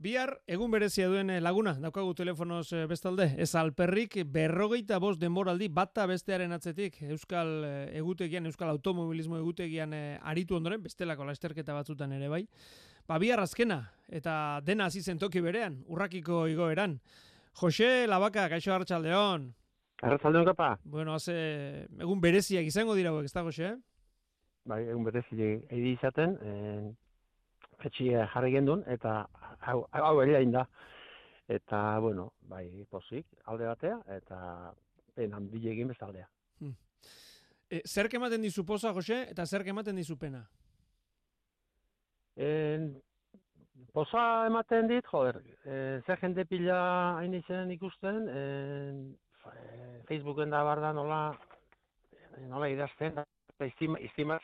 Bihar, egun berezia duen eh, laguna, daukagu telefonoz eh, bestalde, ez alperrik berrogeita bost denboraldi bata bestearen atzetik, Euskal eh, egutegian, Euskal automobilismo egutegian aritu ondoren, bestelako lasterketa batzutan ere bai. Ba, bihar azkena, eta dena hasi toki berean, urrakiko igoeran. Jose Labaka, gaixo hartxaldeon. Hartxaldeon kapa. Bueno, haze, egun bereziak izango dira, ez da, Jose? Bai, egun bereziak edi izaten, etxia jarri gendun, eta hau, hau da. Eta, bueno, bai, pozik, alde batea, eta pen handile egin bezaldea. Hmm. E, zer kematen dizu poza, Jose, eta zer kematen dizu pena? En, poza ematen dit, joder, e, zer jende pila hain izan ikusten, en, Facebooken da barda nola, nola idazten, estima, estima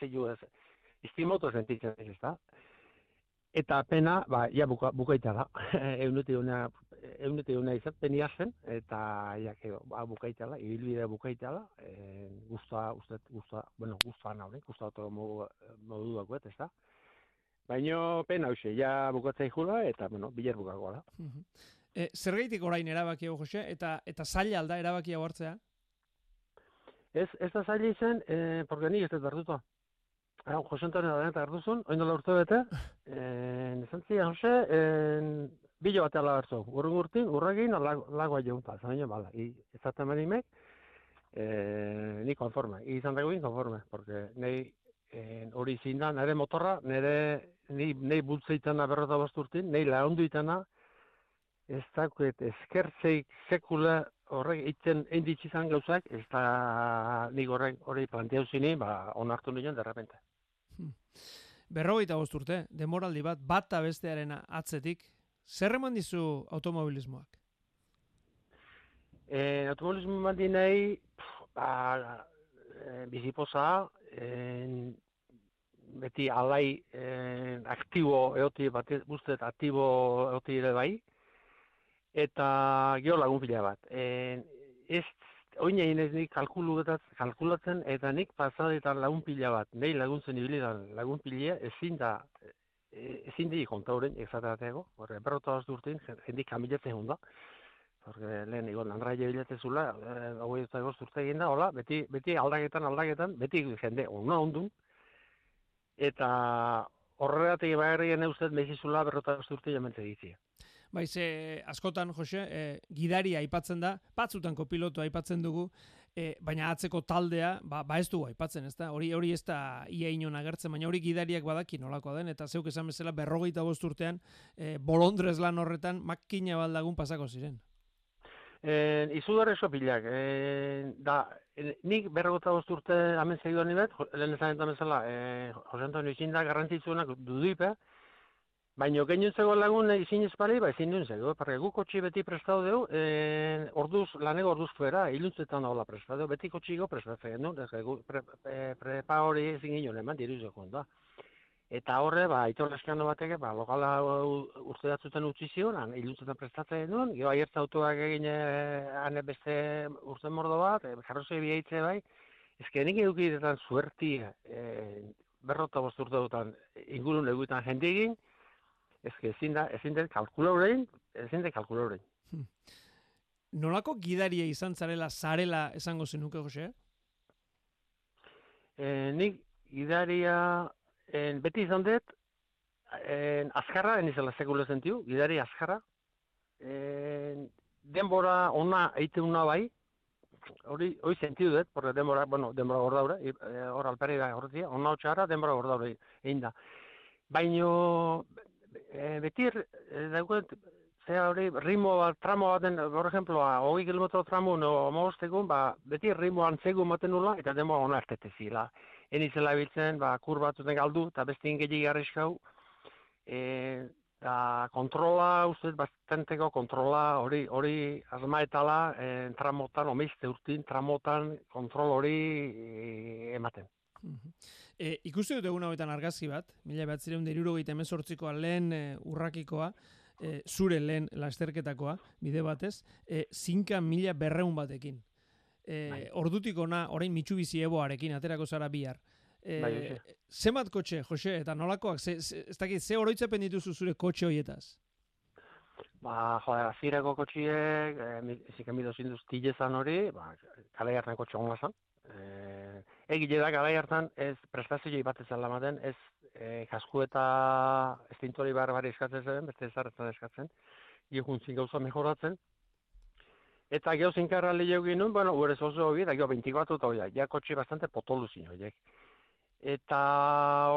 estimoto sentitzen ez, da? Eta pena, ba, ja buka, bukaita da. Eunete una eunete una penia zen eta ja ke ba bukaita da, ibilbide bukaita da. Eh, gusta, usted gusta, bueno, gusta naure, gusta todo modu modu dago, ezta? Baino pena hoxe, ja bukatzei jula eta bueno, biler bukako da. Eh, zergaitik orain erabaki hau Jose eta eta zaila alda erabaki hau hartzea? Ez, ez da zaila izan, eh, porque ni ez dut berduta. Hau, Jose Antonio da eta garduzun, oin dola urte bete, en, esan zia, Jose, en, bilo batea lagartzu, urrun urtin, urragin, lagoa joan pa, zaino, bala, i, ezaten menimek, eh, ni konforme, i izan dagoin konforme, porque nei, hori eh, zinda, nire motorra, nire, nei, nei bultzeitana berrota basturtin, nei laundu itana, ez dakuet, eskertzeik sekula horrek itzen inditxizan gauzak, ez da nik horrek hori planteau zini, ba, onartu nioen derrepente. Berrogeita bost urte, demoraldi bat, bata bestearen atzetik, zer eman dizu automobilismoak? E, automobilismo eman nahi, ba, e, bizipoza, e, beti alai e, aktibo eoti bat, guztet aktibo eoti ere bai, eta gero lagun bat. E, ez oin egin ez nik kalkulatzen, eta nik pasadetan lagun pila bat, nahi laguntzen ibilidan lagun pila, ezin da, e, ezin di konta horren, exatateko, horre, berrota haz durtin, jendik kamilatzen hon da, horre, lehen, egon, landraia bilatzen zula, e, hau ez da egin da, hola, beti, beti aldaketan, aldaketan, beti jende onna ondun, eta horregatik bagarrien eustet mezizula berrota durtin jamente ditzia. Baiz, e, askotan, Jose, e, gidari aipatzen da, batzutan kopilotu aipatzen dugu, e, baina atzeko taldea, ba, ba ez dugu aipatzen, ez da? Hori, hori ez da ia inon agertzen, baina hori gidariak badaki nolakoa den, eta zeuk esan bezala berrogeita bosturtean, e, bolondrez lan horretan, makina baldagun pasako ziren. E, izu dara eso pilak, e, da, nik berrogeita bosturte amen segidu anibet, lehen esan eta bezala, e, Jose Antonio Izinda garrantzitzuenak duduipe, Baina genuen zego lagun izin ezpari, ba ezin duen zego, parre gu kotxi beti prestatu dugu, e, orduz, lanego orduz fuera, iluntzetan hola prestatu beti kotxi go prestatu genuen, pre, pre, prepa hori ezin ginen eman, diru da. Eta horre, ba, ito leskano bateke, ba, lokala urte datzuten utzi zion, iluntzetan prestatzen genuen, geho aiertza autoak egin ane beste urte mordo bat, e, jarrozoi bihaitze bai, ezkenik edukidetan zuerti, e, berrota bosturte dutan ingurun eguetan jendigin, Ez ezin da, ezin da kalkula horrein, ezin da kalkula horrein. Hmm. Nolako gidaria izan zarela, zarela esango zenuke, Jose? Eh, nik gidaria en, beti izan dut, en, azkarra, enizela sekule zentiu, gidari azkarra. En, denbora ona eite una bai, hori hori sentiu dut, porque denbora, bueno, denbora gorda hori, eh, hor alperi da horretia, ona hotxara, denbora gorda hori egin da. Baino, e, beti e, dauket zera hori ritmo bat, tramo baten, por ejemplo, hogei kilometro tramo no amagostekun, ba, beti ritmo antzegu maten nula, eta demo ona artete zila. Eni zela biltzen, ba, kur batuten galdu, eta beste ingegi garrizkau, e, eta kontrola, uste, bastanteko kontrola, hori, hori azmaetala, e, tramotan, omeizte urtin, tramotan, kontrol hori e, ematen. E, ikusti dut egun hauetan argazki bat, mila bat zireun deruro emezortzikoa lehen e, urrakikoa, e, zure lehen lasterketakoa, bide batez, e, zinka mila berreun batekin. E, bai. ordutik ona, orain mitsubizi eboarekin, aterako zara bihar. E, bai, Zemat kotxe, Jose, eta nolakoak, ze, ze, ez dakit, ze oroitzapen dituzu zure kotxe horietaz? Ba, joa, azireko kotxiek, e, ezik emido zinduz tilezan hori, ba, kale kotxe honga zan. E, egile da, kale hartan, ez prestazioi bat ezan lamaten, ez e, kasku eta estintori bar bari eskatzen zen, beste ezarretzen eskatzen, iekuntzin gauza mejoratzen. Eta geho zinkarra lehio ginen, bueno, urez oso hori, da geho 24 eta hori, ja kotxe bastante potolu zin horiek. Eta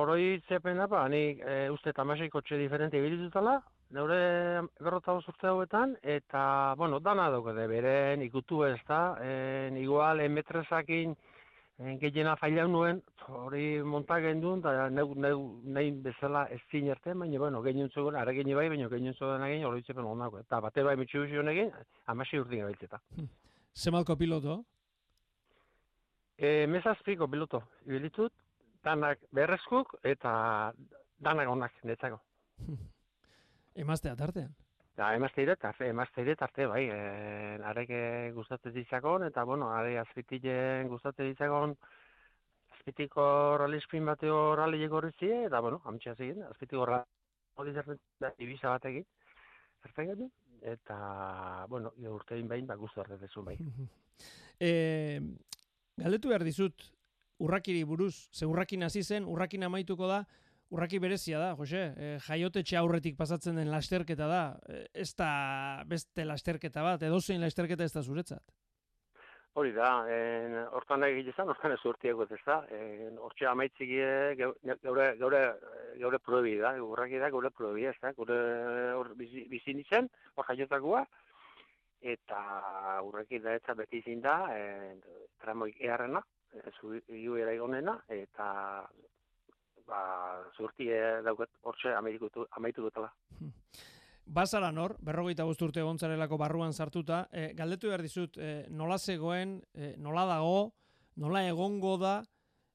oroi zepen da, ba, ni e, uste tamasei kotxe diferente ibilitutala, neure berrota urte hauetan, eta, bueno, dana daukade, beren ikutu ez da, en, igual, emetresakin en, gehiena faila nuen, hori monta gendun, eta neu, neu, nahi bezala ez zinerte, baina, bueno, gehien zuen, ara gehien bai, baina gehien zuen egin, hori zepen ondako, eta bate bai mitxu zion egin, amasi urtin gabiltzeta. Zemalko piloto? E, mesazpiko piloto, ibilitut, danak berrezkuk, eta danak onak, netzako. Emaztea tartean. Da, emazte ere, tarte, emazte ere, tarte, bai, e, areke gustatzen ditzakon, eta, bueno, are azpitilen gustatzen ditzakon, azpitiko ralispin bateo rali egorrizie, eta, bueno, amitxea zegin, azpitiko rali da, ibisa batekin, zertzen eta, bueno, urtein behin, ba, guztu arte dezu bai. e, galdetu behar dizut, urrakiri buruz, ze urrakin hasi zen, urrakin amaituko da, Urraki berezia da, Jose, e, jaiotetxe aurretik pasatzen den lasterketa da, e, ez da beste lasterketa bat, edo zein lasterketa ez da zuretzat. Hori da, hortan nahi gizan, hortan ez urtiak ez da, hortxe amaitzik gaure, gaure, gaure probi da, urraki da, gaure probi ez da, gaure hor bizi nintzen, hor jaiotakoa, eta urraki da ez beti izin da, e, tramoik eharrena, zu iu eta ba, zurti dauket hortxe amaitu dutela. Hmm. Bazara nor, berrogeita urte gontzarelako barruan sartuta, e, galdetu behar dizut, e, nola zegoen, e, nola dago, nola egongo da,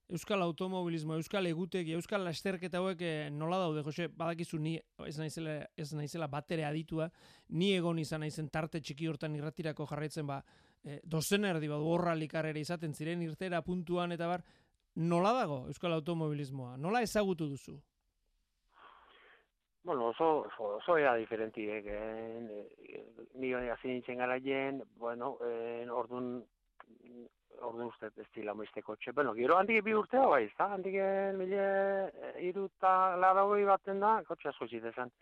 Euskal Automobilismo, Euskal Egutegi, Euskal Lasterketa hauek nola daude, Jose, badakizu ni ez naizela, ez naizela batere aditua, ni egon izan naizen tarte txiki hortan irratirako jarraitzen ba, e, dozen erdi bat horra likarrera izaten ziren irtera puntuan eta bar, nola dago Euskal Automobilismoa? Nola ezagutu duzu? Bueno, oso, oso, oso era diferentiek, eh? ni hori hasi nintzen gara jen, bueno, eh, orduan, orduan uste ez dila moizte kotxe. Bueno, gero handik bi urte hau bai, da? Handik mile iruta laragoi baten da, kotxe asko zitezan.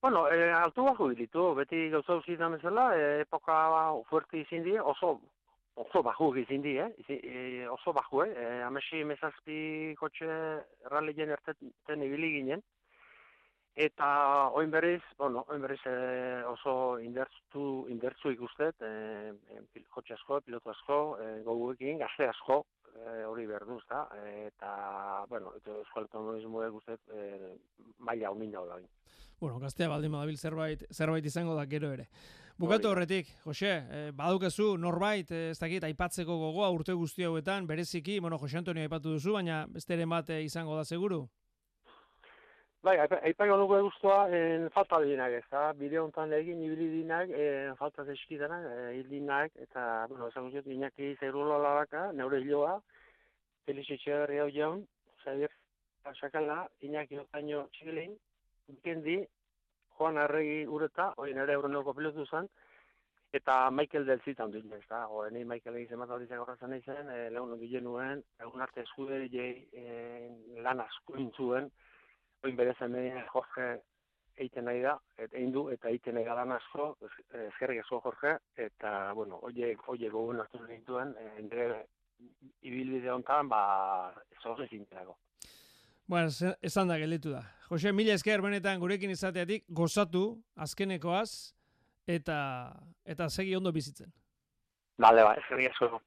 Bueno, eh, altu bako bilitu, beti gauza usitan bezala, eh, epoka fuerte izin die, oso oso baju gizin di, eh? E, oso baju, eh? E, amesi mezazpi kotxe erralien erteten ibili ginen. Eta oin berriz, bueno, oin berriz e, oso indertzu, indertzu ikustet, e, e, kotxe asko, pilotu asko, e, goguekin, gazte asko, e, hori berduz, da? eta, bueno, euskal automobilismo guztet, e, maila honin daula. Bueno, gaztea baldin badabil zerbait, zerbait izango da gero ere. Bukatu horretik, Jose, eh, badukezu norbait, eh, ez dakit, aipatzeko gogoa urte guzti hauetan, bereziki, bueno, Jose Antonio aipatu duzu, baina beste ere bat eh, izango da seguru? Bai, aipako nugu guztua, en falta dinak ez, da, bideo honetan egin, ibili dinak, en falta zeskidanak, hil dinak, eta, bueno, esan guztiot, inaki zerula labaka, neure hiloa, Felix Etxegarri hau jaun, Xavier Sakala, inaki otaino txilein, di, Juan Arregi ureta, hori nire euronoko pilotu zen, eta Michael Del Zita handi ez da, hori ni Michael egin zematu hori zen horretzen izan, e, lehun hori nuen, egun arte eskude jei e, lan asko intzuen, hori bere zen Jorge eiten nahi da, eta egin du, eta eiten nahi lan asko, eskerrik asko Jorge, eta, bueno, hori hori gogun hartu nintuen, e, nire ibilbide honetan, ba, ez hori zintzako. Bueno, esan da gelditu da. Jose, mila esker benetan gurekin izateatik gozatu azkenekoaz eta eta segi ondo bizitzen. Vale, ba, eskerrik asko.